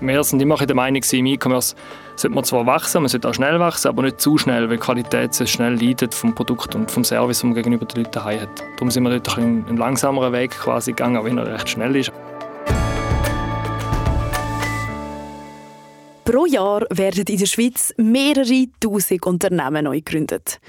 Wir sind immer der Meinung, im E-Commerce sollte man zwar wachsen, man sollte auch schnell wachsen, aber nicht zu schnell, weil die Qualität so schnell leidet vom Produkt und vom Service, den man gegenüber den Leuten hat. Darum sind wir dort ein einen langsameren Weg quasi gegangen, auch wenn er recht schnell ist. Pro Jahr werden in der Schweiz mehrere tausend Unternehmen neu gegründet.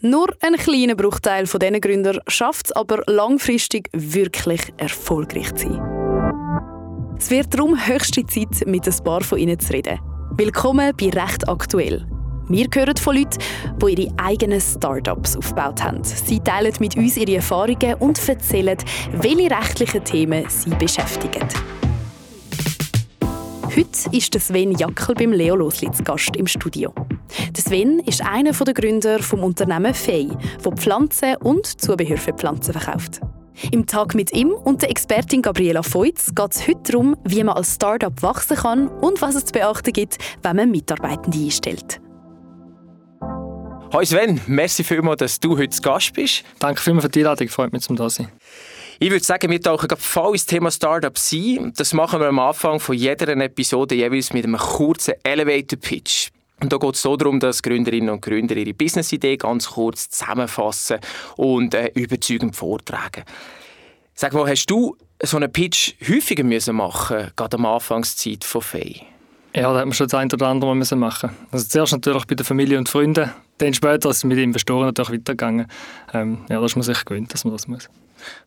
Nur ein kleiner Bruchteil von diesen Gründern schafft es aber langfristig wirklich erfolgreich zu sein. Es wird darum höchste Zeit, mit ein paar von ihnen zu reden. Willkommen bei Recht aktuell. Wir hören von Leuten, die ihre eigenen Startups aufgebaut haben. Sie teilen mit uns ihre Erfahrungen und erzählen, welche rechtlichen Themen sie beschäftigen. Heute ist Sven Jackel beim Leo Loslitz Gast im Studio. Der Sven ist einer der Gründer des Unternehmens Fei, das Pflanzen und Zubehör für Pflanzen verkauft. Im Tag mit ihm und der Expertin Gabriela Feutz geht es heute darum, wie man als Startup wachsen kann und was es zu beachten gibt, wenn man Mitarbeitende einstellt. Hallo Sven, merci vielmals, dass du heute zu Gast bist. Danke vielmals für die Einladung, freut mich zum da sein. Ich würde sagen, wir tauchen voll ins Thema Startup sein. Das machen wir am Anfang von jeder Episode jeweils mit einem kurzen Elevator Pitch. Und da geht es so darum, dass Gründerinnen und Gründer ihre Businessidee ganz kurz zusammenfassen und äh, überzeugend vortragen. Sag mal, hast du so einen Pitch häufiger müssen machen, gerade am Anfangszeit von Fei? Ja, da hat man schon das eine oder andere müssen machen. Also zuerst natürlich bei der Familie und Freunden, dann später ist es mit den Investoren natürlich weitergegangen. Ähm, ja, da ist man sich gewöhnt, dass man das muss.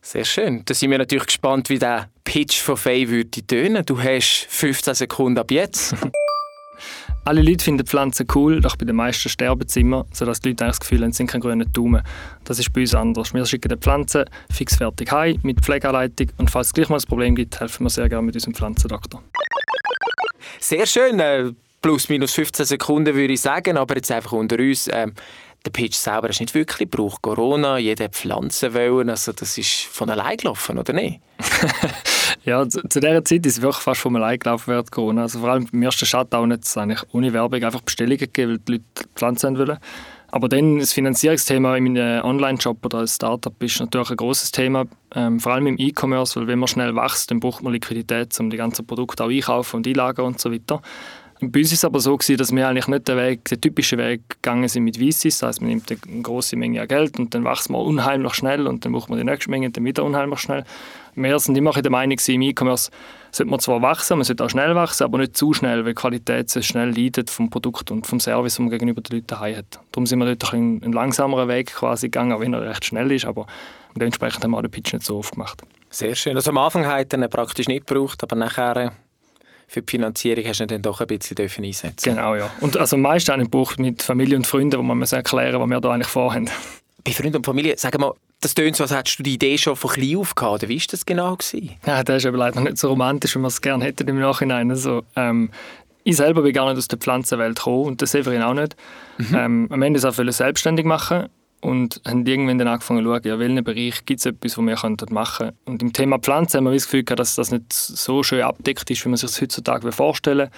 Sehr schön. Da sind wir natürlich gespannt, wie der Pitch von Fay würde tönen. Du hast 15 Sekunden ab jetzt. Alle Leute finden Pflanzen cool, doch bei den meisten sterben sie immer, sodass die Leute das Gefühl haben, sie sind kein grüner Daumen. Das ist bei uns anders. Wir schicken die Pflanzen fixfertig heim mit Pflegeanleitung und falls es gleich mal ein Problem gibt, helfen wir sehr gerne mit unserem Pflanzendoktor. Sehr schön. Äh, plus minus 15 Sekunden würde ich sagen, aber jetzt einfach unter uns. Ähm, der Pitch selber ist nicht wirklich braucht Corona, jeder Pflanzen wollen, also das ist von allein gelaufen, oder nicht? ja, zu, zu dieser Zeit ist es wirklich fast von allein gelaufen während Corona. Also vor allem im ersten Shutdown hat es eigentlich ohne Werbung einfach Bestellungen gegeben, weil die Leute Pflanzen wollen. Aber dann das Finanzierungsthema in meinem Online-Shop oder als Startup ist natürlich ein großes Thema, ähm, vor allem im E-Commerce, weil wenn man schnell wächst, dann braucht man Liquidität, um die ganzen Produkte auch einkaufen und einlagern und so weiter. Bei uns ist es aber so gewesen, dass wir eigentlich nicht den, Weg, den typischen Weg gegangen sind mit VCs. Das heißt, man nimmt eine große Menge Geld und dann wächst man unheimlich schnell und dann braucht man die nächste Menge und dann wieder unheimlich schnell. Wir sind immer der Meinung, im E-Commerce sollte man zwar wachsen, man sollte auch schnell wachsen, aber nicht zu schnell, weil die Qualität so schnell leidet vom Produkt und vom Service, den man gegenüber den Leuten hat. Darum sind wir dort einen, einen langsameren Weg quasi gegangen, auch wenn er recht schnell ist, aber dementsprechend haben wir den Pitch nicht so oft gemacht. Sehr schön. Also am Anfang hat er praktisch nicht gebraucht, aber nachher für die Finanzierung hast du dann doch ein bisschen einsetzen Genau, ja. Und also meist auch Buch mit Familie und Freunden, wo man muss erklären was wir da eigentlich vorhaben. Bei Freunden und Familie, sag mal, das tönt so, als hättest du die Idee schon von klein auf gehabt, wie war das genau? Gewesen? Ja, das ist aber leider nicht so romantisch, wie man es gerne hätte im Nachhinein. Also, ähm, ich selber bin gar nicht aus der Pflanzenwelt gekommen und der Severin auch nicht. Mhm. Ähm, am Ende auch selbstständig machen und haben irgendwann dann angefangen zu schauen, ja, welchen Bereich gibt es etwas, was wir machen können. Und im Thema Pflanzen haben wir das Gefühl gehabt, dass das nicht so schön abdeckt ist, wie man sich das heutzutage vorstellen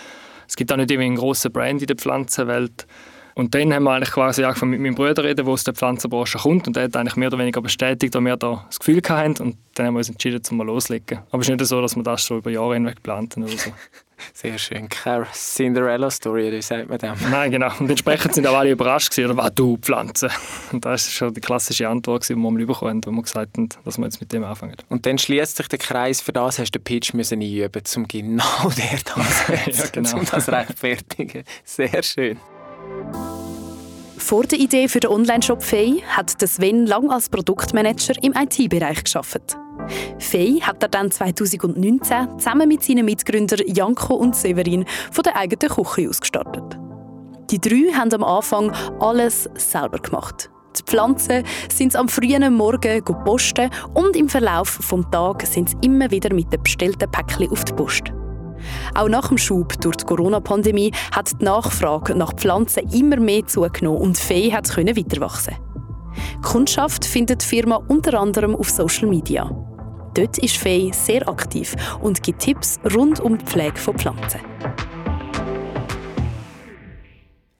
Es gibt auch nicht irgendwie einen grossen Brand in der Pflanzenwelt. Und dann haben wir eigentlich quasi angefangen mit meinem Bruder reden, der aus der Pflanzenbranche kommt und der hat eigentlich mehr oder weniger bestätigt, dass wir da das Gefühl hatten und dann haben wir uns entschieden, zum mal loslegen. Aber es ist nicht so, dass wir das schon über Jahre hinweg geplant haben oder so. Sehr schön. Keine Cinderella-Story, wie sagt man dem? Nein, genau. Und entsprechend sind auch alle überrascht gewesen, oder was, du Pflanze? Und das war schon die klassische Antwort, die wir mal bekommen haben, wo wir gesagt haben, dass wir jetzt mit dem anfangen. Und dann schließt sich der Kreis, für das hast du den Pitch müssen einüben, um genau der das ja, genau. um das rechtfertigen. Sehr schön. Vor der Idee für den Online-Shop Fay hat Sven lang als Produktmanager im IT-Bereich geschafft. Fay hat er dann 2019 zusammen mit seinen Mitgründern Janko und Severin von der eigenen Küche aus gestartet. Die drei haben am Anfang alles selber gemacht. Die Pflanzen sind am frühen Morgen posten und im Verlauf des Tages sind sie immer wieder mit den bestellten Päckchen auf die Post. Auch nach dem Schub durch die Corona-Pandemie hat die Nachfrage nach Pflanzen immer mehr zugenommen und Fee hat weiter wachsen. Kundschaft findet die Firma unter anderem auf Social Media. Dort ist Fee sehr aktiv und gibt Tipps rund um die Pflege von Pflanzen.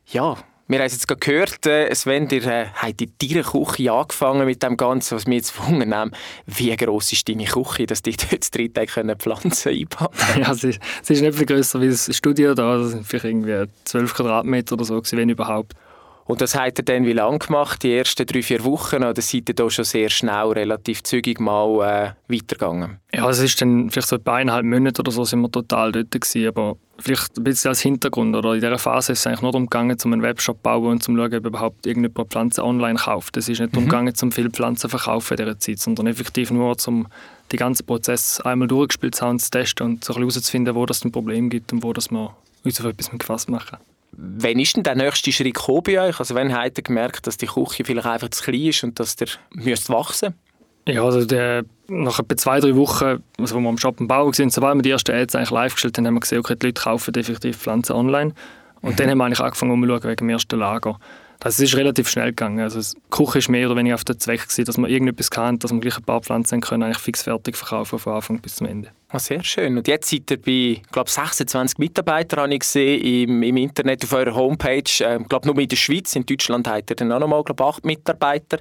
Ja, Wir haben es jetzt gehört, äh, Sven, ihr äh, habt in deiner Küche angefangen mit dem Ganzen, was mich jetzt wundern Wie gross ist deine Küche, dass die dort drei Tage Pflanzen einpacken können? Ja, sie, sie ist nicht viel grösser wie das Studio da. Das sind vielleicht irgendwie 12 Quadratmeter oder so, wenn überhaupt. Und das hat er dann wie lange gemacht? Die ersten drei, vier Wochen? Oder seid ihr da schon sehr schnell, relativ zügig mal äh, weitergegangen? Ja, es ist dann vielleicht so bei eineinhalb Monaten oder so sind wir total dort gewesen, aber vielleicht ein bisschen als Hintergrund. Oder in dieser Phase ist es eigentlich nur darum gegangen, um einen Webshop zu bauen und zu schauen, ob überhaupt irgendjemand Pflanzen online kauft. Es ist nicht darum mhm. gegangen, um viele Pflanzen zu verkaufen in dieser Zeit, sondern effektiv nur, um den ganzen Prozess einmal durchgespielt zu haben, zu testen und so herauszufinden, wo es ein Problem gibt und wo das wir uns auf etwas gefasst machen. Wann ist denn der nächste Schritt bei euch? Also wann habt ihr gemerkt, dass die Küche vielleicht einfach zu klein ist und dass ihr müsst wachsen Ja, also der, nach etwa zwei, drei Wochen, also wo wir am Shop am Bauen waren, sobald wir die ersten Ads eigentlich live gestellt haben, haben wir gesehen, okay, die Leute kaufen definitiv Pflanzen online. Und mhm. dann haben wir eigentlich angefangen, umzuschauen wegen dem ersten Lager. Also es ist relativ schnell gegangen. Also die Küche ist mehr oder weniger auf der Zweck gewesen, dass man irgendetwas kann, dass man gleich ein paar Pflanzen können, eigentlich fix fertig verkaufen von Anfang bis zum Ende. Ah, sehr schön. Und jetzt seid ihr bei, glaube 26 Mitarbeitern, habe ich gesehen, im, im Internet auf eurer Homepage. Ich ähm, glaube nur in der Schweiz, in Deutschland habt ihr dann auch noch mal, glaube 8 Mitarbeiter.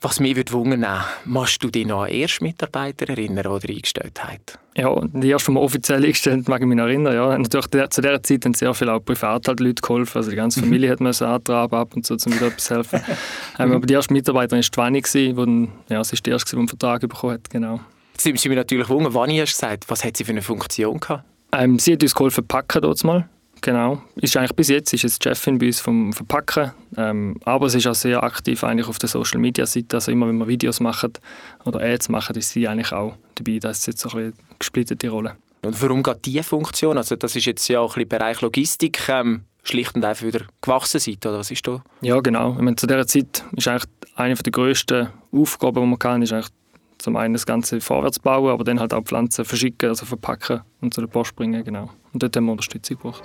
Was mich würde wundern, machst du dich noch an erste Mitarbeiter erinnern oder Eingestelltheit? Ja, die erste, die wir offiziell eingestellt mag ich mich noch erinnern. Ja. Natürlich der, zu dieser Zeit haben sehr viele auch privat halt Leute geholfen. Also die ganze mhm. Familie hat mir so antraben ab und zu, um wieder etwas helfen. ähm, aber die erste Mitarbeiterin war Twanni, die dann, ja, sie ist die erste, die einen Vertrag bekommen hat. Genau. Sind mich natürlich wundern, wann hast gesagt, was hat sie für eine Funktion gehabt? Ähm, sie hat uns geholfen, packen dort mal. Genau. Ist eigentlich bis jetzt ist jetzt Chefin bei uns vom Verpacken. Ähm, aber sie ist auch sehr aktiv eigentlich auf der Social Media Seite. Also immer wenn wir Videos machen oder Ads machen, ist sie eigentlich auch dabei. Das ist jetzt so eine gesplittete Rolle. Und warum geht diese Funktion? Also das ist jetzt ja auch ein bisschen Bereich Logistik. Ähm, schlicht und einfach wieder gewachsen seid, oder was ist da? Ja, genau. Ich meine, zu dieser Zeit ist eigentlich eine der grössten Aufgaben, die man kann, ist eigentlich zum einen das Ganze vorwärts bauen, aber dann halt auch Pflanzen verschicken, also verpacken und zu der Post bringen, genau. Und dort haben wir Unterstützung gebraucht.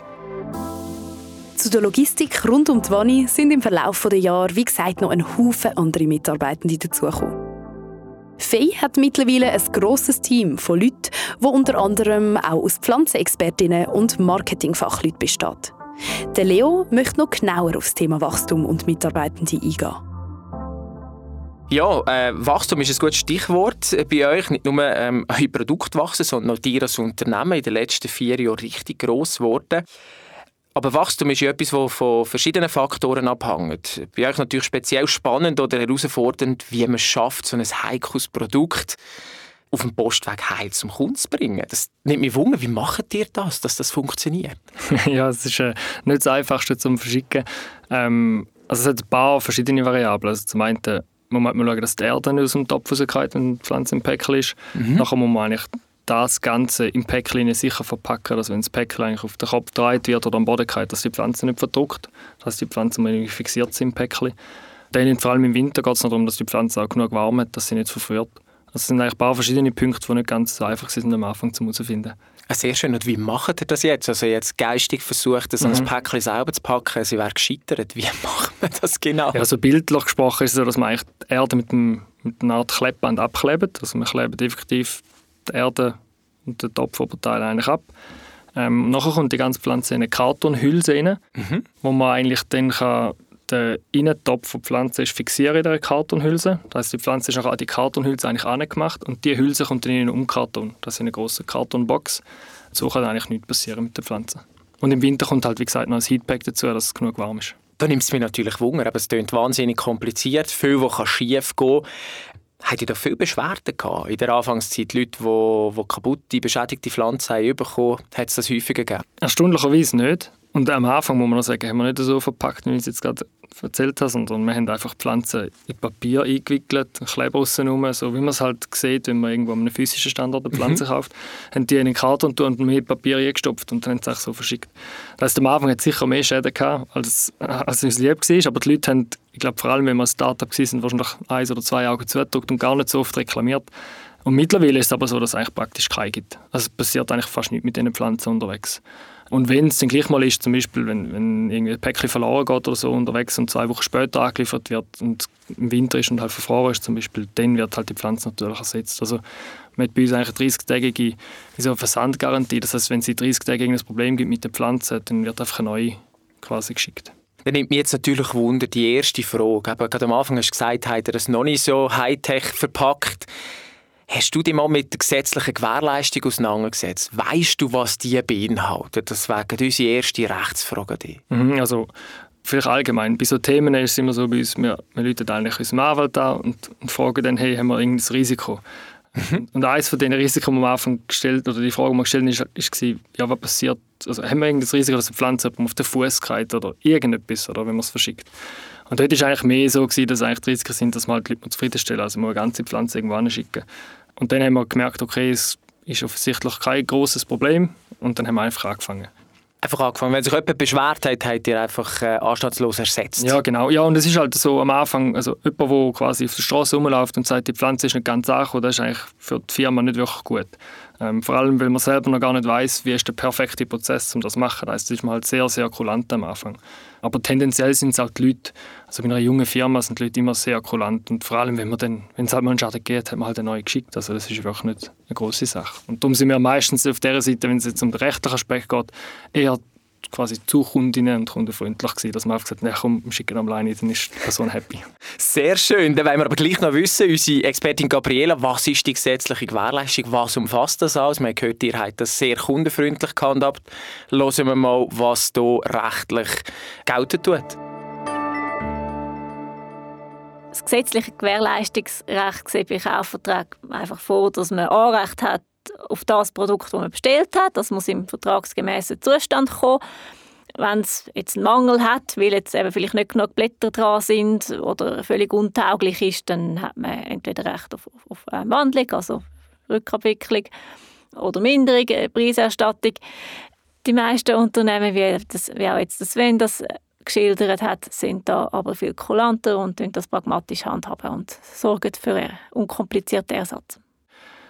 Zu der Logistik rund um die Wanne sind im Verlauf der Jahre, wie gesagt, noch ein Haufen andere Mitarbeitende dazugekommen. Fei hat mittlerweile ein grosses Team von Leuten, wo unter anderem auch aus Pflanzenexpertinnen und Marketingfachleuten besteht. Der Leo möchte noch genauer auf das Thema Wachstum und Mitarbeitende eingehen. Ja, äh, Wachstum ist ein gutes Stichwort bei euch. Nicht nur ähm, euer Produkt wachsen, sondern auch ihr als Unternehmen in den letzten vier Jahren richtig gross geworden. Aber Wachstum ist ja etwas, das von verschiedenen Faktoren abhängt. Bei euch natürlich speziell spannend oder herausfordernd, wie man es schafft, so ein heikles Produkt auf dem Postweg heil zum Kunden zu bringen. Das nimmt mich wunder, wie macht ihr das, dass das funktioniert? ja, es ist äh, nicht das Einfachste zum Verschicken. Ähm, also es hat ein paar verschiedene Variablen. Also zum einen muss man schauen, dass die Erde aus dem Topf rauskommt, wenn die Pflanze im Päckchen ist. Mhm. Nachher muss man eigentlich das Ganze im Päckchen sicher verpacken, dass wenn das Päckchen eigentlich auf den Kopf gedreht wird oder am Boden geht, dass die Pflanze nicht verdruckt, dass die Pflanzen irgendwie fixiert sind im Päckchen. Dann vor allem im Winter geht es darum, dass die Pflanze auch genug warm hat, dass sie nicht verfriert. Das also sind eigentlich ein paar verschiedene Punkte, die nicht ganz so einfach sind am Anfang zu herausfinden. Ah, sehr schön. Und wie macht ihr das jetzt? Also jetzt geistig versucht, ein mhm. Päckchen selber zu packen, sie wäre gescheitert. Wie macht man das genau? Ja, also bildlich gesprochen ist es so, dass man eigentlich die Erde mit, dem, mit einer Art Klebband abklebt. Also man klebt effektiv die Erde und den Topfoberteil eigentlich ab. Ähm, nachher kommt die ganze Pflanze in eine Kartonhülse rein, mhm. wo man eigentlich dann kann den Innentopf der Pflanze ist fixieren in der Kartonhülse. Das heißt, die Pflanze ist an die Kartonhülse eigentlich angemacht und die Hülse kommt dann in einen Umkarton. Das ist eine große Kartonbox. So kann eigentlich nichts passieren mit der Pflanze. Und im Winter kommt halt, wie gesagt, noch ein Heatpack dazu, dass es genug warm ist. Da nimmt es mir natürlich Wunder, aber es klingt wahnsinnig kompliziert, viel, was schief gehen Habt ihr da viele Beschwerden gehabt in der Anfangszeit? Leute, die, die kaputte, beschädigte Pflanzen haben bekommen, hat es das häufiger gegeben? Erstaunlicherweise nicht. Und am Anfang muss man noch sagen, haben wir nicht so verpackt, wie ich es jetzt gerade erzählt habe, sondern wir haben einfach Pflanzen in Papier eingewickelt, Kleber aussen so wie man es halt sieht, wenn man irgendwo an einem physischen Standort eine Pflanze mhm. kauft, haben die in den Karton und mit Papier eingestopft und dann haben sie es so verschickt. Das heißt, am Anfang hat es sicher mehr Schäden gehabt, als, als uns lieb war, aber die Leute haben, ich glaube vor allem, wenn wir ein Startup waren, wahrscheinlich eins oder zwei Augen zugedrückt und gar nicht so oft reklamiert. Und mittlerweile ist es aber so, dass es eigentlich praktisch keine gibt. Also es passiert eigentlich fast nichts mit diesen Pflanzen unterwegs. Und wenn es dann gleich mal ist, zum Beispiel, wenn, wenn irgendwie ein Päckchen verloren geht oder so unterwegs und zwei Wochen später angeliefert wird und im Winter ist und halt verfroren ist zum Beispiel, dann wird halt die Pflanze natürlich ersetzt. Also man hat bei uns eigentlich eine 30-tägige so Versandgarantie. Das heißt, wenn es 30 Tage ein Problem gibt mit der Pflanze, dann wird einfach neue quasi geschickt. Dann nimmt mich jetzt natürlich Wunder die erste Frage. Aber gerade am Anfang hast du gesagt, hat er das noch nicht so Hightech verpackt. Hast du dich mal mit der gesetzlichen Gewährleistung auseinandergesetzt? Weißt du, was die beinhaltet? Das wäre unsere erste Rechtsfrage. Mhm, also vielleicht allgemein. Bei so Themen ist es immer so bei uns, wir, wir rufen eigentlich unseren Anwalt an und, und fragen dann, hey, haben wir irgendein Risiko? Mhm. Und eines von den Risiken, die wir am Anfang gestellt oder die Frage, die wir gestellt haben, ist, war, ja, was passiert? Also haben wir irgendein Risiko, dass eine Pflanze auf den Fuß geht oder irgendetwas, oder wenn man es verschickt? Und dort war es eigentlich mehr so, gewesen, dass eigentlich die Risiken sind, dass man halt die Leute zufriedenstellen, also man eine ganze Pflanze irgendwo hinschicken. Und dann haben wir gemerkt, okay, es ist offensichtlich kein großes Problem und dann haben wir einfach angefangen einfach angefangen. Wenn sich jemand beschwert hat, hat ihr einfach äh, anstandslos ersetzt. Ja, genau. Ja, und es ist halt so am Anfang, also jemand, der quasi auf der Straße rumläuft und sagt, die Pflanze ist nicht ganz angekommen, das ist eigentlich für die Firma nicht wirklich gut. Ähm, vor allem, weil man selber noch gar nicht weiß, wie ist der perfekte Prozess, um das zu machen. Das ist man halt sehr, sehr kulant am Anfang. Aber tendenziell sind es auch die Leute, also bei einer jungen Firma sind die Leute immer sehr kulant und vor allem, wenn man es halt mal einen Schaden geht, hat man halt einen neuen geschickt. Also das ist wirklich nicht eine große Sache. Und darum sind wir meistens auf der Seite, wenn es jetzt um den rechtlichen Aspekt geht, eher quasi zu Kundinnen und kundenfreundlich gewesen, dass man einfach gesagt hat, komm, wir schicken online, dann ist die Person happy. Sehr schön. Dann wollen wir aber gleich noch wissen, unsere Expertin Gabriela, was ist die gesetzliche Gewährleistung, was umfasst das alles? Wir haben gehört, ihr habt das sehr kundenfreundlich gehandhabt. Hören wir mal, was hier rechtlich gelten tut. Das gesetzliche Gewährleistungsrecht sieht bei Kaufverträgen einfach vor, dass man Anrecht hat auf das Produkt, das man bestellt hat. Das muss im vertragsgemäßen Zustand kommen. Wenn es jetzt einen Mangel hat, weil jetzt eben vielleicht nicht genug Blätter dran sind oder völlig untauglich ist, dann hat man entweder Recht auf, auf eine Wandlung, also Rückabwicklung oder Minderung, Preiserstattung. Die meisten Unternehmen, wie, das, wie auch jetzt Sven das geschildert hat, sind da aber viel kulanter und das pragmatisch handhaben und sorgen für einen unkomplizierten Ersatz.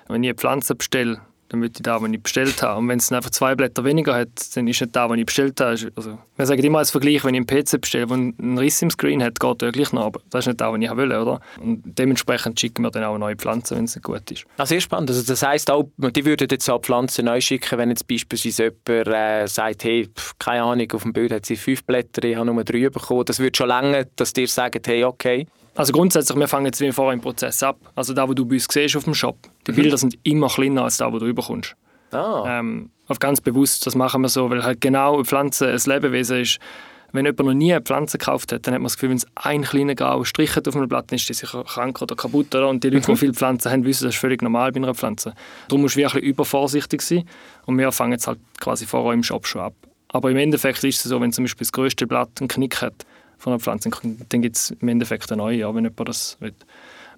Wenn ich eine Pflanze bestelle, dann würde ich da, was ich bestellt habe. Und wenn es einfach zwei Blätter weniger hat, dann ist nicht da, was ich bestellt habe. Also, wir sagen immer als Vergleich, wenn ich einen PC bestelle, der einen Riss im Screen hat, geht er gleich noch, aber das ist nicht da, was ich will, oder? Und dementsprechend schicken wir dann auch neue Pflanze, wenn es nicht gut ist. Ah, sehr spannend. Also das heisst auch, die würden jetzt auch Pflanzen neu schicken, wenn jetzt beispielsweise jemand äh, sagt, hey, pff, keine Ahnung, auf dem Bild hat sie fünf Blätter, ich habe nur drei bekommen. Das würde schon länger, dass dir sagen, hey, okay, also grundsätzlich, wir fangen jetzt wie vorher im Prozess ab. Also da, wo du bei uns siehst auf dem Shop, die mhm. Bilder sind immer kleiner als da, wo du überkommst. Ah. Ähm, auf ganz bewusst, das machen wir so, weil halt genau eine Pflanze ein Lebewesen ist. Wenn jemand noch nie eine Pflanze gekauft hat, dann hat man das Gefühl, wenn es ein kleiner grauer Strich auf einem Blatt, ist die sicher krank oder kaputt. Oder? Und die Leute, mhm. die viele Pflanzen haben, wissen, das ist völlig normal bei einer Pflanze. Darum musst du wirklich übervorsichtig sein. Und wir fangen jetzt halt quasi vorher im Shop schon ab. Aber im Endeffekt ist es so, wenn zum Beispiel das größte Blatt einen Knick hat, von einer Pflanze, dann gibt es im Endeffekt eine neue, ja, wenn jemand das will.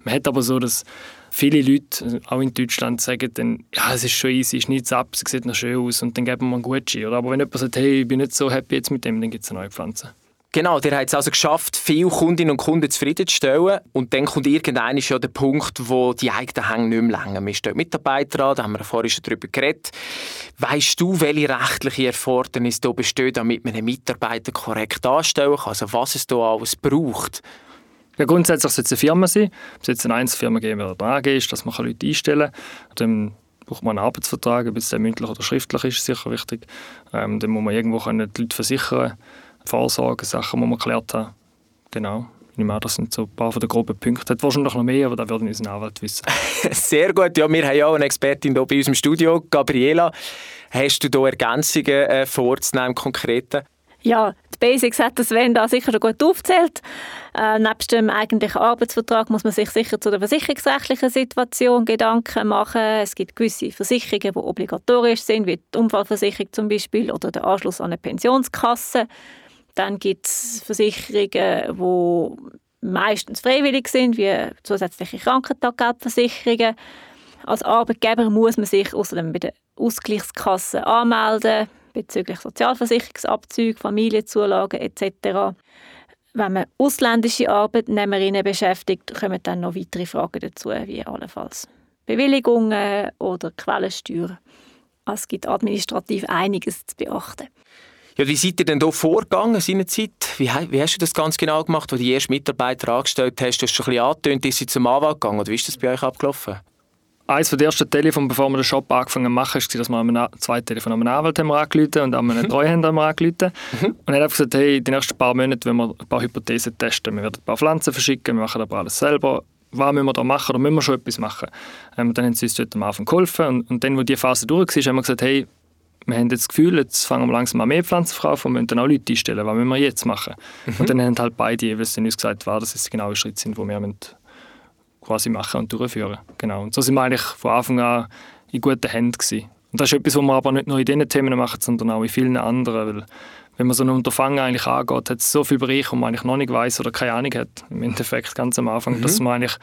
Man hat aber so, dass viele Leute, auch in Deutschland, sagen dann, ja, es ist schon easy, ist nichts ab, es sieht noch schön aus und dann geben wir einen Gucci. Oder? Aber wenn jemand sagt, hey, ich bin nicht so happy jetzt mit dem, dann gibt es eine neue Pflanze. Genau, der hat es also geschafft, viele Kundinnen und Kunden zufriedenzustellen. Und dann kommt irgendwann ja der Punkt, wo die eigenen Hänge nicht mehr länger. Wir stehen Mitarbeiter an, da haben wir vorhin schon darüber geredet. Weißt du, welche rechtliche Erfordernis da besteht, damit man einen Mitarbeiter korrekt anstellen kann? Also was es da alles braucht? Ja, grundsätzlich sollte es eine Firma sein. Ob es jetzt eine Einzelfirma geben oder eine AG ist, dass man Leute einstellen kann. Dann braucht man einen Arbeitsvertrag, ob es mündlich oder schriftlich ist, sicher wichtig. Ähm, dann muss man irgendwo die Leute versichern Vorsorge, Sachen, die wir geklärt haben. Genau. Ich meine, das sind so ein paar von den groben Punkten. Hat wahrscheinlich noch mehr, aber da würden unsere Anwalt wissen. Sehr gut. Ja, wir haben ja auch eine Expertin hier bei uns im Studio, Gabriela. Hast du hier Ergänzungen äh, vorzunehmen, konkrete? Ja, die Basics hat Sven da sicher schon gut aufgezählt. Äh, nebst dem eigentlichen Arbeitsvertrag muss man sich sicher zu der versicherungsrechtlichen Situation Gedanken machen. Es gibt gewisse Versicherungen, die obligatorisch sind, wie die Unfallversicherung zum Beispiel oder der Anschluss an eine Pensionskasse. Dann gibt es Versicherungen, die meistens freiwillig sind, wie zusätzliche Krankentaggeldversicherungen. Als Arbeitgeber muss man sich außerdem bei der Ausgleichskasse anmelden bezüglich Sozialversicherungsabzüge, Familienzulagen etc. Wenn man ausländische Arbeitnehmerinnen beschäftigt, kommen dann noch weitere Fragen dazu, wie allenfalls Bewilligungen oder Quellensteuer. Es gibt administrativ einiges zu beachten. Ja, wie seid ihr denn hier vorgegangen seinerzeit? Wie, wie hast du das ganz genau gemacht, als du die ersten Mitarbeiter angestellt hast? Du hast schon ein bisschen angetönt, ist sie zum Anwalt gegangen oder wie ist das bei euch abgelaufen? Eines der ersten Telefon, bevor wir den Shop angefangen haben machen, war, dass wir einem, zwei Telefone an einem Anwalt haben angerufen und an einen mhm. Treuhänder haben angerufen. Mhm. Und er hat einfach gesagt, hey, die nächsten paar Monate wollen wir ein paar Hypothesen testen. Wir werden ein paar Pflanzen verschicken, wir machen aber alles selber. Was müssen wir da machen oder müssen wir schon etwas machen? Ähm, dann haben sie uns dort am Anfang geholfen und, und dann, wo die Phase durch war, haben wir gesagt, hey, wir haben jetzt das Gefühl, jetzt fangen wir langsam an mehr Pflanzen zu kaufen und müssen dann auch Leute einstellen. Was müssen wir jetzt machen? Mhm. Und dann haben halt beide jeweils uns gesagt, was das die genauen Schritte sind, die wir quasi machen und durchführen. Genau. Und so sind wir eigentlich von Anfang an in guten Händen gewesen. Und das ist etwas, was wir aber nicht nur in diesen Themen machen, sondern auch in vielen anderen. Weil wenn man so ein Unterfangen eigentlich angeht, hat es so viele Bereiche, wo man eigentlich noch nicht weiß oder keine Ahnung hat, im Endeffekt ganz am Anfang, mhm. dass man eigentlich,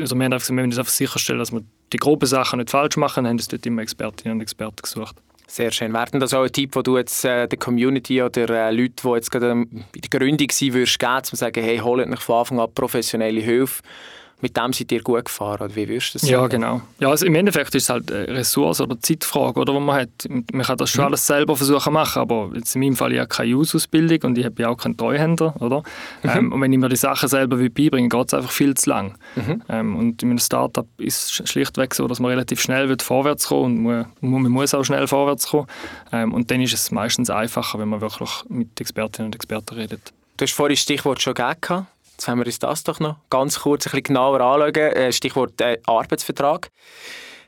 also wir, haben einfach, wir müssen einfach sicherstellen, dass wir die groben Sachen nicht falsch machen, haben uns dort immer Expertinnen und Experten gesucht. Sehr schön. Wäre das auch ein Tipp, den du jetzt äh, der Community oder äh, Leuten, die jetzt gerade in der Gründung sind, würdest geben, zu sagen, hey, holt euch von Anfang an professionelle Hilfe, mit dem seid ihr gut gefahren? Oder wie würdest du das sagen? Ja, genau. Ja, also Im Endeffekt ist es halt eine Ressource- oder Zeitfrage, oder, die man hat. Man kann das schon mhm. alles selber versuchen zu machen, aber jetzt in meinem Fall ich habe keine Use-Ausbildung und ich habe auch keinen Treuhänder. Oder? Mhm. Ähm, und wenn ich mir die Sachen selber beibringen will, geht es einfach viel zu lang. Mhm. Ähm, und in einem Startup ist es schlichtweg so, dass man relativ schnell wird vorwärts kommen und man, man muss auch schnell vorwärts kommen. Ähm, und dann ist es meistens einfacher, wenn man wirklich mit Expertinnen und Experten redet. Du hast vorhin das Stichwort schon gegeben. Jetzt haben wir uns das doch noch ganz kurz ein bisschen genauer anschauen. Äh, Stichwort äh, Arbeitsvertrag.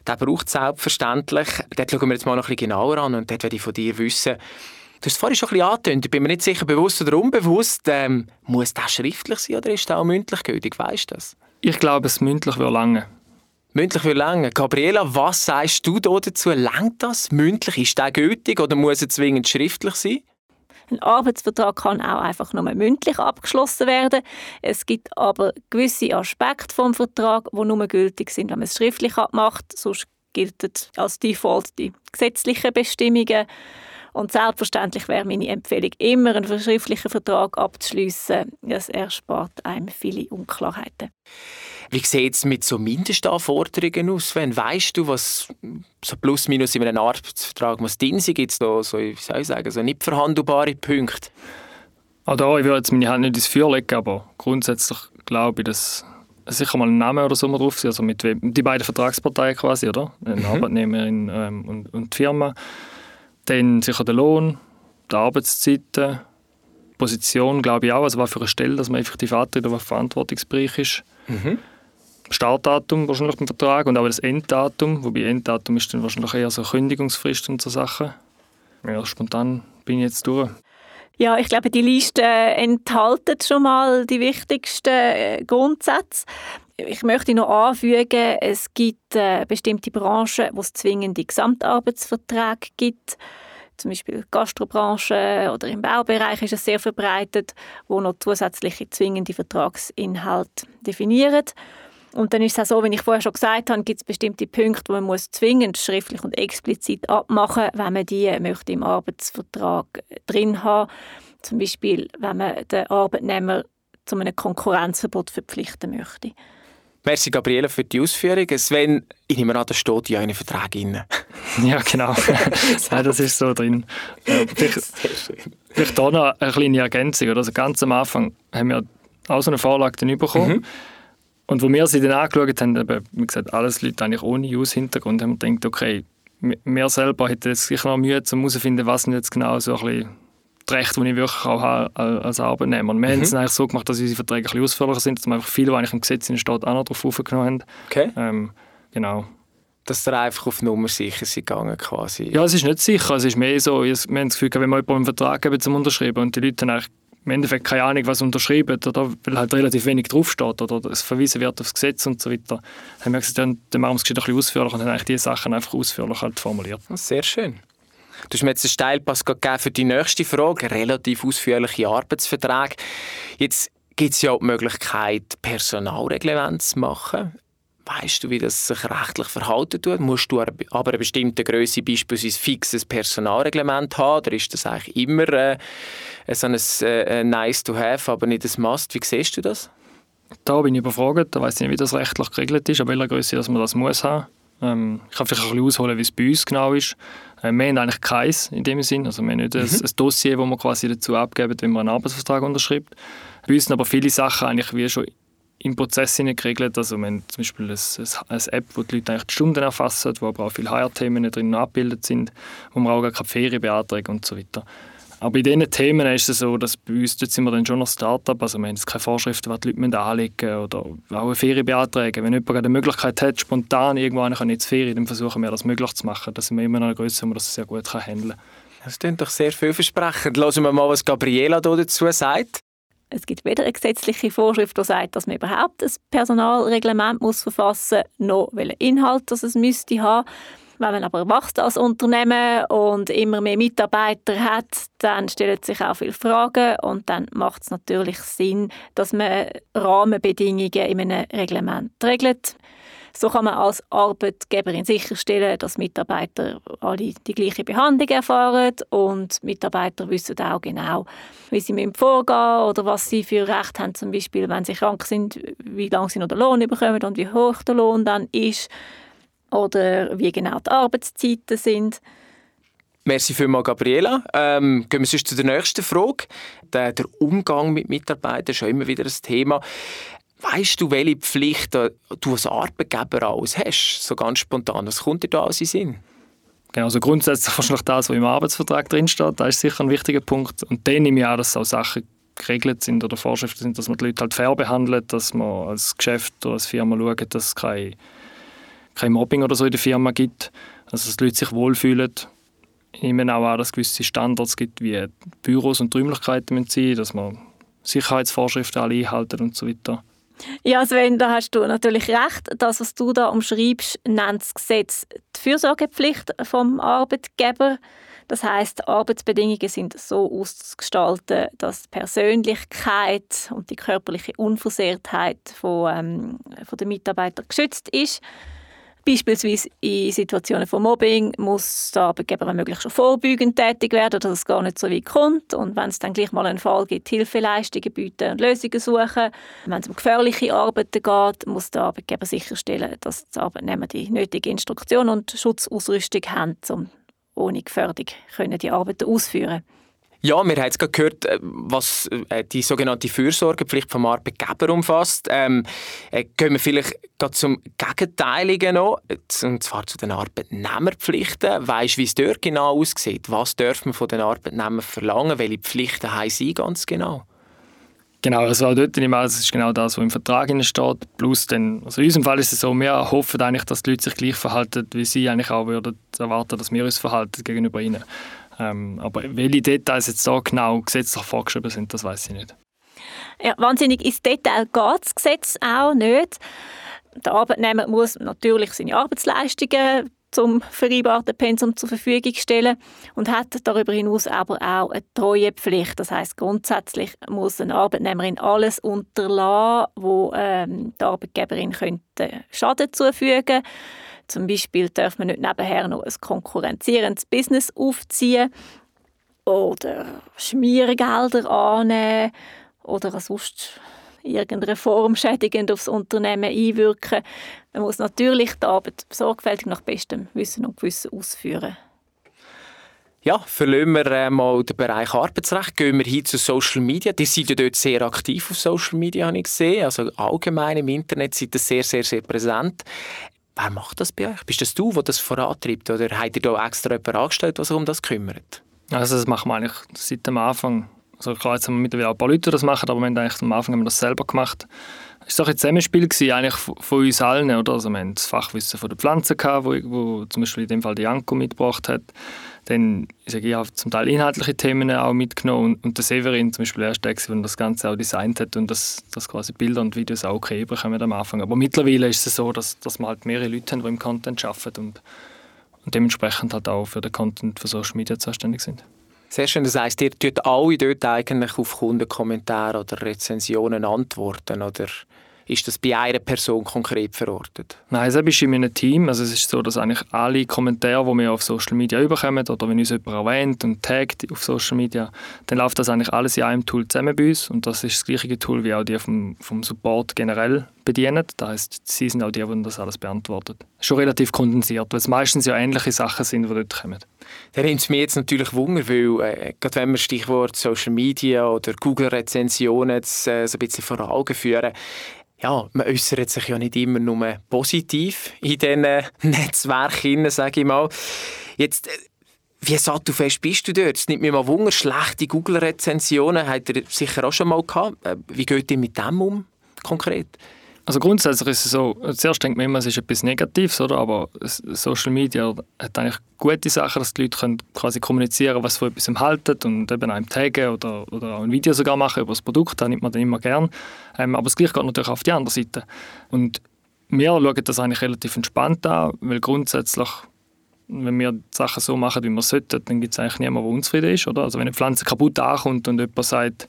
Der braucht es selbstverständlich. Dort schauen wir jetzt mal noch ein bisschen genauer an und dort werde ich von dir wissen, Du hast es vorhin schon ein bisschen angetönt, ich bin mir nicht sicher, bewusst oder unbewusst. Ähm, muss das schriftlich sein oder ist das auch mündlich gültig? Weißt du das? Ich glaube, es mündlich würde lange. Mündlich würde lange. Gabriela, was sagst du dazu? Längt das? Mündlich? Ist das gültig oder muss es zwingend schriftlich sein? Ein Arbeitsvertrag kann auch einfach nur mündlich abgeschlossen werden. Es gibt aber gewisse Aspekte vom Vertrag, die nur gültig sind, wenn man es schriftlich abmacht. Sonst gilt als Default die gesetzlichen Bestimmungen. Und selbstverständlich wäre meine Empfehlung, immer einen verschriftlichen Vertrag abzuschließen. Das erspart einem viele Unklarheiten. Wie sieht es mit so Mindestanforderungen aus? Wenn weißt du, was so plus minus in einem Arbeitsvertrag muss drin sein? Gibt es da so, wie soll ich sagen, so nicht verhandelbare Punkte? Auch da, ich würde jetzt meine Hand nicht ins Feuer legen, aber grundsätzlich glaube ich, dass sicher mal ein Name oder so mal drauf ist, also mit die beiden Vertragsparteien quasi, oder? Ein mhm. Arbeitnehmerin ähm, und, und die Firma. Dann sicher der Lohn, die Arbeitszeiten, Position, glaube ich auch, also was für eine Stelle, dass man effektiv antritt, was Verantwortungsbereich ist. Mhm. Startdatum wahrscheinlich beim Vertrag und auch das Enddatum, wobei Enddatum ist dann wahrscheinlich eher so Kündigungsfrist und so Sachen. Ja, spontan bin ich jetzt durch. Ja, ich glaube, die Liste enthält schon mal die wichtigsten äh, Grundsätze. Ich möchte noch anfügen, es gibt äh, bestimmte Branchen, wo es zwingende Gesamtarbeitsverträge gibt. Zum Beispiel Gastrobranche oder im Baubereich ist es sehr verbreitet, wo noch zusätzliche zwingende Vertragsinhalte definieren. Und dann ist es auch so, wie ich vorher schon gesagt habe, gibt es bestimmte Punkte, wo man muss zwingend schriftlich und explizit abmachen, wenn man die möchte im Arbeitsvertrag drin haben. Zum Beispiel, wenn man den Arbeitnehmer zu einem Konkurrenzverbot verpflichten möchte. Merci, Gabriele, für die Ausführungen. Sven, ich nehme an, da steht ja in einem Vertrag drin. ja, genau. ja, das ist so drin. Vielleicht, vielleicht hier noch eine kleine Ergänzung. Also ganz am Anfang haben wir auch so eine Vorlage dann bekommen. Mhm. Und wo wir sie dann angeschaut haben, eben, wie gesagt, alles Leute eigentlich ohne Use-Hintergrund, haben wir gedacht, okay, wir selber hätten jetzt sicher noch Mühe, um herauszufinden, was denn jetzt genau so ein bisschen die Rechte, die ich wirklich auch habe als Arbeitnehmer. Und wir mhm. haben es eigentlich so gemacht, dass unsere Verträge ein bisschen ausführlicher sind, dass wir einfach viele, die eigentlich im Gesetz steht, auch noch drauf aufgenommen haben. Okay. Ähm, genau. Dass ihr einfach auf Nummer sicher sind gegangen quasi? Ja, es ist nicht sicher. Es ist mehr so, wir haben das Gefühl, wenn wir jemanden einen Vertrag geben zum Unterschreiben und die Leute haben eigentlich im Endeffekt keine Ahnung, was unterschrieben oder weil halt relativ wenig draufsteht oder es verwiesen wird aufs Gesetz und so weiter, haben wir gesagt, dann, dann machen wir es ein bisschen ausführlich und haben eigentlich diese Sachen einfach ausführlich halt formuliert. Sehr schön. Du hast mir jetzt einen Steilpass gegeben für die nächste Frage, relativ ausführliche Arbeitsverträge. Jetzt gibt es ja auch die Möglichkeit, Personalreglement zu machen. Weißt du, wie das sich rechtlich verhalten tut? Musst du aber eine bestimmte Größe beispielsweise fixes Personalreglement haben? Oder ist das eigentlich immer äh, so ein äh, nice to have, aber nicht ein must? Wie siehst du das? Da bin ich überfragt. Da weiß ich nicht, wie das rechtlich geregelt ist, an welcher Größe dass man das muss haben. Ähm, ich kann vielleicht ein bisschen ausholen, wie es bei uns genau ist. Äh, wir haben eigentlich keins in dem Sinn. Also wir haben nicht mhm. ein, ein, Dossier, das wir quasi dazu abgeben, wenn man einen Arbeitsvertrag unterschreibt. Bei uns sind aber viele Sachen eigentlich wie schon im Prozess geregelt. Also wir haben zum Beispiel eine, eine App, wo die Leute eigentlich die Stunden erfassen, wo aber auch viele HR-Themen drin abgebildet sind, wo man auch gar keine Ferien beantragen und so weiter. Aber bei diesen Themen ist es so, dass bei uns dort sind wir dann schon noch Start-up, also wir haben jetzt keine Vorschriften, was die Leute anlegen oder auch eine Ferien beantragen. Wenn jemand eine Möglichkeit hat, spontan irgendwo eine Ferien, dann versuchen wir das möglich zu machen. Da sind wir immer noch eine Größe, wo man das sehr gut handeln kann. Das klingt doch sehr vielversprechend. Lassen wir mal, was Gabriela dazu sagt. Es gibt weder eine gesetzliche Vorschrift, die sagt, dass man überhaupt ein Personalreglement muss verfassen muss, noch welchen Inhalt das es müsste haben. Wenn man aber wächst als Unternehmen und immer mehr Mitarbeiter hat, dann stellen sich auch viele Fragen und dann macht es natürlich Sinn, dass man Rahmenbedingungen in einem Reglement regelt. So kann man als Arbeitgeberin sicherstellen, dass Mitarbeiter alle die gleiche Behandlung erfahren und Mitarbeiter wissen auch genau, wie sie mit vorgehen oder was sie für Recht haben, zum Beispiel, wenn sie krank sind, wie lange sie noch den Lohn bekommen und wie hoch der Lohn dann ist oder wie genau die Arbeitszeiten sind. Merci vielmals, Gabriela. Ähm, gehen wir sonst zu der nächsten Frage. Der, der Umgang mit Mitarbeitern ist schon immer wieder ein Thema. Weißt du, welche Pflichten du als Arbeitgeber alles hast? So ganz spontan. Was kommt dir da alles in Sinn? Genau, also grundsätzlich wahrscheinlich das, was im Arbeitsvertrag drinsteht, das ist sicher ein wichtiger Punkt. Und dann nehme ich an, dass auch Sachen geregelt sind oder Vorschriften sind, dass man die Leute halt fair behandelt, dass man als Geschäft oder als Firma schaut, dass es kein, Mobbing oder so in der Firma gibt, also dass die Leute sich wohlfühlen. Ich nehme auch dass es gewisse Standards gibt, wie Büros und Räumlichkeiten sein müssen, dass man Sicherheitsvorschriften alle einhalten und so weiter. Ja, Sven, da hast du natürlich recht. Das, was du da umschreibst, nennt das Gesetz die Fürsorgepflicht vom Arbeitgeber. Das heißt, Arbeitsbedingungen sind so ausgestaltet, dass die Persönlichkeit und die körperliche Unversehrtheit von, ähm, von der Mitarbeiter geschützt ist. Beispielsweise in Situationen von Mobbing muss der Arbeitgeber möglichst schon vorbeugend tätig werden, dass es gar nicht so weit kommt. Und wenn es dann gleich mal einen Fall gibt, Hilfeleistungen bieten und Lösungen suchen. Wenn es um gefährliche Arbeiten geht, muss der Arbeitgeber sicherstellen, dass die Arbeitnehmer die nötige Instruktion und Schutzausrüstung haben, um ohne Gefährdung die Arbeiten ausführen können. Ja, wir haben jetzt gerade gehört, äh, was äh, die sogenannte Fürsorgepflicht vom Arbeitgeber umfasst. Ähm, äh, gehen wir vielleicht gerade zum Gegenteiligen noch, und zwar zu den Arbeitnehmerpflichten. Weißt du, wie es dort genau aussieht? Was dürfen wir von den Arbeitnehmern verlangen? Welche Pflichten haben sie ganz genau? Genau, also dort nehme ich ist genau das, was im Vertrag steht. Plus dann, also in unserem Fall ist es so, wir hoffen eigentlich, dass die Leute sich gleich verhalten, wie sie eigentlich auch würden erwarten, dass wir uns verhalten gegenüber ihnen. Ähm, aber welche Details jetzt da genau gesetzlich vorgeschrieben sind, das weiß ich nicht. Ja, wahnsinnig ins Detail geht das Gesetz auch nicht. Der Arbeitnehmer muss natürlich seine Arbeitsleistungen zum vereinbarten Pensum zur Verfügung stellen und hat darüber hinaus aber auch eine Treuepflicht. Das heißt grundsätzlich muss eine Arbeitnehmerin alles unterlassen, wo ähm, der Arbeitgeberin könnte Schaden zufügen könnte zum Beispiel darf man nicht nebenher noch ein konkurrenzierendes Business aufziehen oder Schmiergelder annehmen oder sonst irgendeine Form schädigend aufs Unternehmen einwirken. Man muss natürlich die Arbeit sorgfältig nach bestem Wissen und Gewissen ausführen. Ja, verlassen wir äh, mal den Bereich Arbeitsrecht, gehen wir hin zu Social Media. Die sind ja dort sehr aktiv auf Social Media, habe ich gesehen. Also allgemein im Internet sind das sehr, sehr, sehr präsent. Wer macht das bei euch? Bist das du, der das vorantreibt? Oder habt ihr da extra jemanden angestellt, der sich um das kümmert? Also das machen wir eigentlich seit dem Anfang. Also klar, jetzt haben wir mittlerweile auch ein paar Leute, die das machen, aber wir haben eigentlich am Anfang haben wir das selber gemacht. Es war ein Zusammenspiel gewesen, eigentlich von uns allen. Oder? Also wir hatten das Fachwissen von der Pflanzen, gehabt, wo, wo zum Beispiel in dem Fall die Janko mitgebracht hat. Dann ich sage, ich habe zum Teil inhaltliche Themen auch mitgenommen und, und der Severin zum Beispiel erst der, der das Ganze auch designt hat und das, das quasi Bilder und Videos auch okay bekommen am Anfang. Aber mittlerweile ist es so, dass, dass wir halt mehrere Leute haben, die im Content arbeiten und, und dementsprechend halt auch für den Content für Social Media zuständig sind. Sehr schön, das heisst, ihr tut alle dort eigentlich auf Kundenkommentare oder Rezensionen antworten, oder? Ist das bei einer Person konkret verortet? Nein, es ist in meinem Team. Also es ist so, dass eigentlich alle Kommentare, die wir auf Social Media überkommen oder wenn uns jemand erwähnt und taggt auf Social Media, dann läuft das eigentlich alles in einem Tool zusammen bei uns und das ist das gleiche Tool wie auch die vom, vom Support generell bedienen. Das heißt, sie sind auch die, die das alles beantworten. Schon relativ kondensiert, weil es meistens ja ähnliche Sachen sind, die dort kommen. Da nimmt es mir jetzt natürlich Wunder, weil äh, gerade wenn wir Stichwort Social Media oder Google-Rezensionen äh, so ein bisschen vor Augen führen, ja, man äußert sich ja nicht immer nur positiv in diesen Netzwerken, sage ich mal. Jetzt, äh, wie sattelfest bist du dort? Es nimmt mir mal Wunder, schlechte Google-Rezensionen hat er sicher auch schon mal gehabt. Äh, wie geht ihr mit dem um, konkret? Also grundsätzlich ist es so, zuerst denkt man immer, es ist etwas Negatives, oder? aber Social Media hat eigentlich gute Sachen, dass die Leute können quasi kommunizieren was sie von etwas halten und eben einem taggen oder, oder auch ein Video sogar machen über das Produkt, das nimmt man dann immer gern. Ähm, aber das Gleiche geht natürlich auf die andere Seite. Und wir schauen das eigentlich relativ entspannt an, weil grundsätzlich wenn wir die Sachen so machen, wie wir sollten, dann gibt es eigentlich niemanden, der unzufrieden ist. Oder? Also wenn eine Pflanze kaputt ankommt und jemand sagt,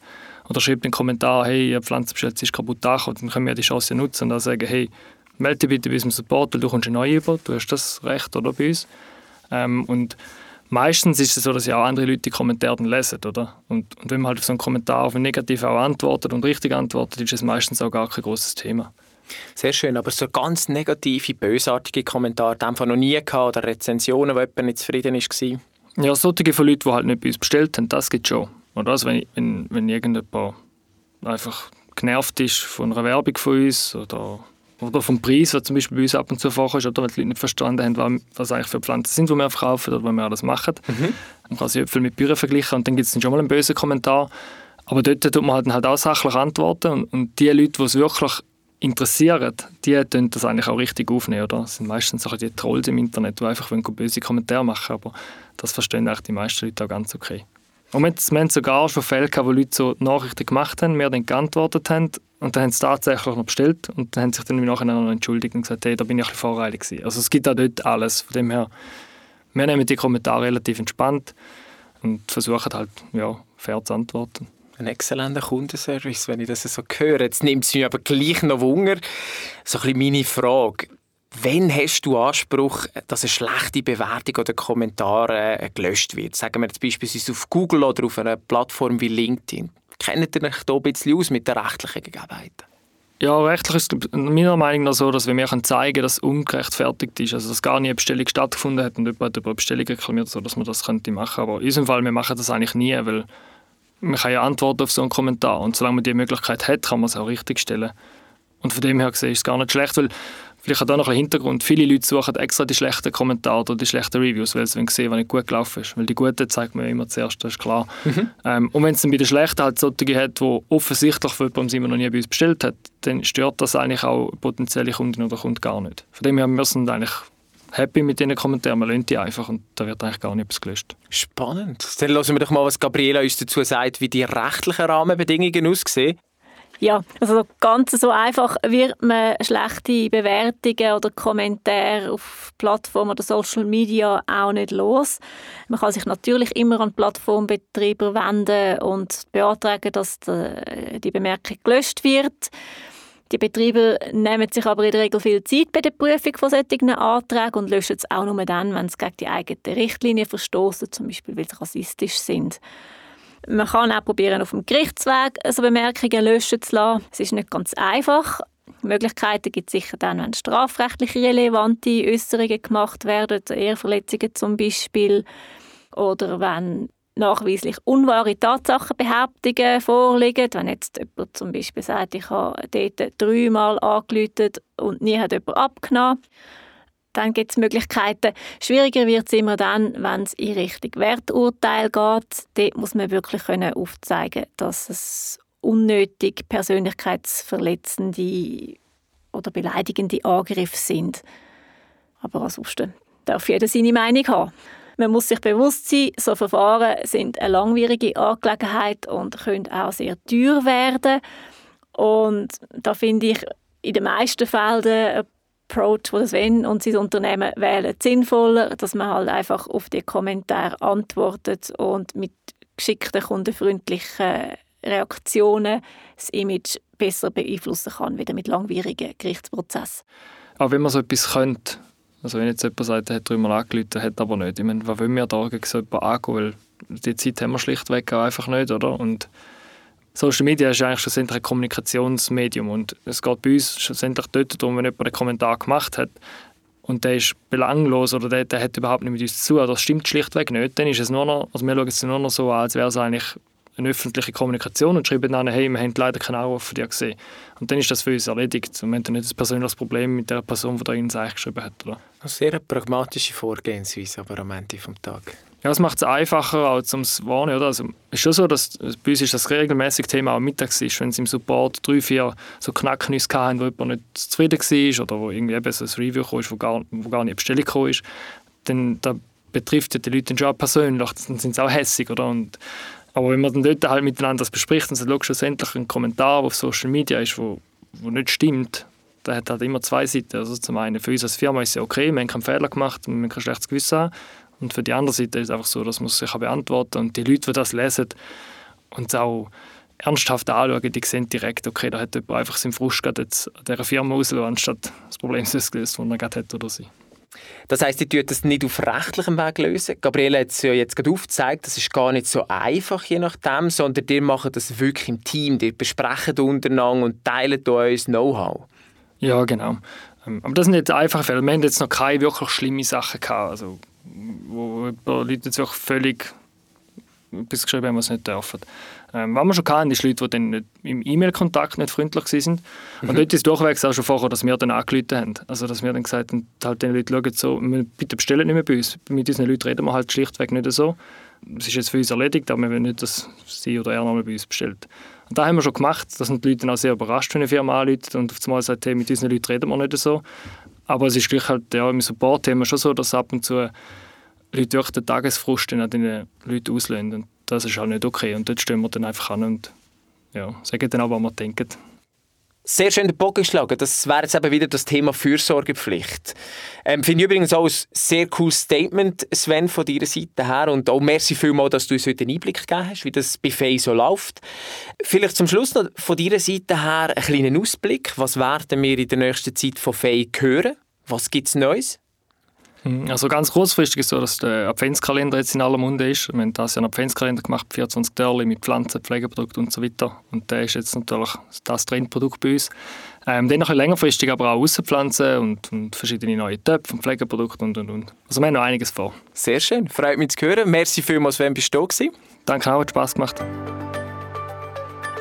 oder schreibt einen Kommentar, hey, eine Pflanze bestellt ist kaputt angekommen, dann können wir die Chance nutzen und dann sagen, hey, melde dich bitte bei unserem Support, weil du kommst neue über, du hast das Recht oder bei uns. Ähm, und meistens ist es so, dass ja auch andere Leute die Kommentare dann lesen, oder? Und, und wenn man halt auf so einen Kommentar auf einen negativ auch antwortet und richtig antwortet, ist es meistens auch gar kein großes Thema. Sehr schön, aber so ganz negative, bösartige Kommentare, die einfach noch nie gehabt oder Rezensionen, wo jemand nicht zufrieden war? Ja, solche von Leuten, die halt nicht bei uns bestellt haben, das gibt es schon. Oder also wenn, wenn, wenn irgendjemand einfach genervt ist von einer Werbung von uns oder, oder vom Preis, was zum Beispiel bei uns ab und zu vorkommt, oder wenn die Leute nicht verstanden haben, was eigentlich für Pflanzen sind, die wir verkaufen oder was wir alles machen. Mhm. Man kann sie Äpfel mit Büren vergleichen und dann gibt es schon mal einen bösen Kommentar. Aber dort tut man halt, halt auch sachlich antworten und, und die Leute, die es wirklich interessieren, die tun das eigentlich auch richtig aufnehmen. Oder? Das sind meistens auch die Trolls im Internet, die einfach böse Kommentare machen aber das verstehen eigentlich die meisten Leute auch ganz okay. Und wir haben sogar schon Fälle gehabt, wo Leute so Nachrichten gemacht haben, wir dann geantwortet haben und dann haben sie tatsächlich noch bestellt und dann haben sich dann im Nachhinein noch entschuldigt und gesagt, hey, da bin ich ein bisschen voreilig gewesen. Also es gibt auch dort alles. Von dem her, wir nehmen die Kommentare relativ entspannt und versuchen halt, ja, fair zu antworten. Ein exzellenter Kundenservice, wenn ich das so höre. Jetzt nimmt es mich aber gleich noch Wunder. So ein bisschen meine Frage. Wann hast du Anspruch, dass eine schlechte Bewertung oder Kommentare äh, gelöscht wird? Sagen wir jetzt beispielsweise auf Google oder auf einer Plattform wie LinkedIn. Kennt ihr euch da ein bisschen aus mit den rechtlichen Gegebenheiten? Ja, rechtlich ist es meiner Meinung nach so, dass wir zeigen können, dass es ungerechtfertigt ist. Also, dass gar nie eine Bestellung stattgefunden hat und jemand hat über eine Bestellung reklamiert, so dass man das könnte machen Aber in unserem Fall, wir machen das eigentlich nie, weil man kann ja antworten auf so einen Kommentar. Und solange man die Möglichkeit hat, kann man es auch richtig stellen. Und von dem her gesehen ist es gar nicht schlecht, weil Vielleicht auch noch ein Hintergrund. Viele Leute suchen extra die schlechten Kommentare oder die schlechten Reviews, weil sie sehen, was nicht gut gelaufen ist. Weil die guten zeigt man immer zuerst, das ist klar. Mhm. Ähm, und wenn es dann bei den schlechten halt solche hat, die offensichtlich von jemandem noch nie bei uns bestellt hat, dann stört das eigentlich auch potenzielle Kunden oder Kunden gar nicht. Von dem her, wir sind eigentlich happy mit diesen Kommentaren. Man lernt die einfach und da wird eigentlich gar nichts gelöscht. Spannend. Dann hören wir doch mal, was Gabriela uns dazu sagt, wie die rechtlichen Rahmenbedingungen aussehen. Ja, also ganz so einfach wird man schlechte Bewertungen oder Kommentare auf Plattformen oder Social Media auch nicht los. Man kann sich natürlich immer an Plattformbetreiber wenden und beantragen, dass die Bemerkung gelöscht wird. Die Betreiber nehmen sich aber in der Regel viel Zeit bei der Prüfung von solchen Anträgen und löschen es auch nur dann, wenn sie gegen die eigene Richtlinie verstoßen, zum Beispiel weil sie rassistisch sind. Man kann auch probieren, auf dem Gerichtsweg so Bemerkungen löschen zu lassen. Es ist nicht ganz einfach. Möglichkeiten gibt es sicher dann, wenn strafrechtlich relevante Äußerungen gemacht werden, Ehrverletzungen zum Beispiel, oder wenn nachweislich unwahre Tatsachenbehauptungen vorliegen. Wenn jetzt jemand zum Beispiel sagt, ich habe dort dreimal angelötet und nie hat jemand abgenommen dann gibt es Möglichkeiten. Schwieriger wird es immer dann, wenn es in Richtung Werturteil geht. Dort muss man wirklich können aufzeigen dass es unnötig persönlichkeitsverletzende oder beleidigende Angriffe sind. Aber ansonsten darf jeder seine Meinung haben. Man muss sich bewusst sein, so Verfahren sind eine langwierige Angelegenheit und können auch sehr teuer werden. Und da finde ich in den meisten Fällen Approach, den Sven und sein Unternehmen wählen, sinnvoller, dass man halt einfach auf die Kommentare antwortet und mit geschickten, kundenfreundlichen Reaktionen das Image besser beeinflussen kann, wieder mit langwierigen Gerichtsprozessen. Aber wenn man so etwas könnte, also wenn jetzt jemand sagt, er hat dreimal angerufen, hat aber nicht. Ich meine, was wollen wir da gegen so jemanden angehen? Weil die Zeit haben wir schlichtweg auch einfach nicht, oder? Und Social Media ist eigentlich schlussendlich ein Kommunikationsmedium und es geht bei uns schlussendlich dort darum, wenn jemand einen Kommentar gemacht hat und der ist belanglos oder der, der hat überhaupt nicht mit uns zu, das stimmt schlichtweg nicht, dann ist es nur noch, also wir schauen es nur noch so an, als wäre es eigentlich eine öffentliche Kommunikation und schreiben dann, hey, wir haben leider keinen Anruf von dir gesehen. Und dann ist das für uns erledigt. Und wir haben dann nicht ein persönliches Problem mit der Person, die da eigentlich geschrieben hat. Oder? Eine sehr pragmatische Vorgehensweise aber am Ende des Tages. Ja, es macht es einfacher, als ums Warnen. Oder? Also, es ist schon so, dass bei uns ist das regelmäßig Thema am Mittag ist, wenn sie im Support drei, vier so Knacknüsse hatten, wo jemand nicht zufrieden war oder wo irgendwie eben so ein Review kam, wo gar, wo gar nicht Bestellung kam, dann da betrifft die Leute dann schon persönlich, dann sind sie auch hässig. Oder? Und, aber wenn man dann dort halt miteinander das bespricht und sagt, schlussendlich ein Kommentar, der auf Social Media ist, wo, wo nicht stimmt, der hat halt immer zwei Seiten. Also zum einen, für uns als Firma ist es ja okay, wir haben keinen Fehler gemacht, wir haben kein schlechtes Gewissen haben. Und für die andere Seite ist es einfach so, dass man sich beantworten kann. Und die Leute, die das lesen und es auch ernsthaft anschauen, die sehen direkt, okay, da hat jemand einfach seinen Frust gerade jetzt an dieser Firma rauslassen, anstatt das Problem zu lösen, das er gerade hat oder sie. Das heisst, die tun das nicht auf rechtlichem Weg lösen. Gabriele hat es ja jetzt gerade aufgezeigt, das ist gar nicht so einfach, je nachdem, sondern die machen das wirklich im Team. Die besprechen untereinander und teilen uns Know-how. Ja, genau. Ähm, aber das sind jetzt einfach Fälle. Wir haben jetzt noch keine wirklich schlimme Sachen gehabt. Also wo Leute jetzt auch völlig etwas geschrieben haben, was sie nicht dürfen. Ähm, was wir schon hatten, ist Leute, die dann nicht, im E-Mail-Kontakt nicht freundlich. Mhm. Und dort ist durchwegs auch schon vorher, dass wir dann angerufen haben. Also, dass wir dann gesagt haben, halt den Leuten, schauen so, bitte bestellen nicht mehr bei uns. Mit unseren Leuten reden wir halt schlichtweg nicht so. Es ist jetzt für uns erledigt, aber wir wollen nicht, dass sie oder er nochmal bei uns bestellt. Und das haben wir schon gemacht. Da sind die Leute dann auch sehr überrascht, wenn eine Firma anruft und auf einmal sagt, hey, mit unseren Leuten reden wir nicht so. Aber es ist gleich halt, ja, im Support haben wir schon so, dass ab und zu Leute wirklich den Tagesfrust an den Leuten auslösen. Und das ist halt nicht okay. Und dort stehen wir dann einfach an und ja, sagen dann auch, was wir denken. Sehr schön den Bogen geschlagen. Das wäre jetzt eben wieder das Thema Fürsorgepflicht. Ähm, Finde ich übrigens auch ein sehr cooles Statement, Sven, von deiner Seite her. Und auch merci vielmals, dass du uns heute einen Einblick gegeben hast, wie das Fay so läuft. Vielleicht zum Schluss noch von deiner Seite her einen kleinen Ausblick. Was werden wir in der nächsten Zeit von Fay hören? Was gibt es Neues? Also ganz kurzfristig ist es so, dass der Adventskalender jetzt in aller Munde ist. Wir haben das Jahr einen Adventskalender gemacht, 24 Türchen mit Pflanzen, Pflegeprodukten und so weiter. Und der ist jetzt natürlich das Trendprodukt bei uns. Ähm, dann noch ein längerfristig aber auch Außenpflanzen und, und, verschiedene neue Töpfe und Pflegeprodukte und, und, und. Also wir haben noch einiges vor. Sehr schön, freut mich zu hören. Merci vielmals, wenn bist du da Danke auch, hat Spass gemacht.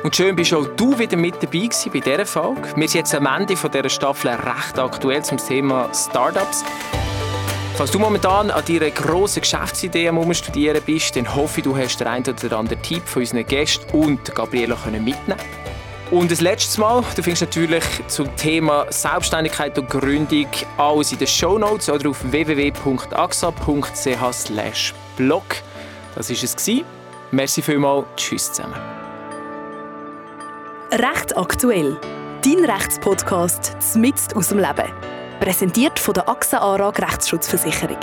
Und schön bist auch du wieder mit dabei gewesen bei dieser Folge. Wir sind jetzt am Ende dieser Staffel recht aktuell zum Thema Startups. Falls du momentan an deiner grossen Geschäftsidee am Studieren bist, dann hoffe ich, du hast den einen oder anderen Tipp von unseren Gästen und Gabriela mitnehmen und das letzte Mal, du findest natürlich zum Thema Selbstständigkeit und Gründung alles in den Show Notes oder auf www.axa.ch/blog. Das war es. Merci vielmals. Tschüss zusammen. Recht aktuell. Dein Rechtspodcast mitten aus dem Leben. Präsentiert von der AXA ARAG Rechtsschutzversicherung.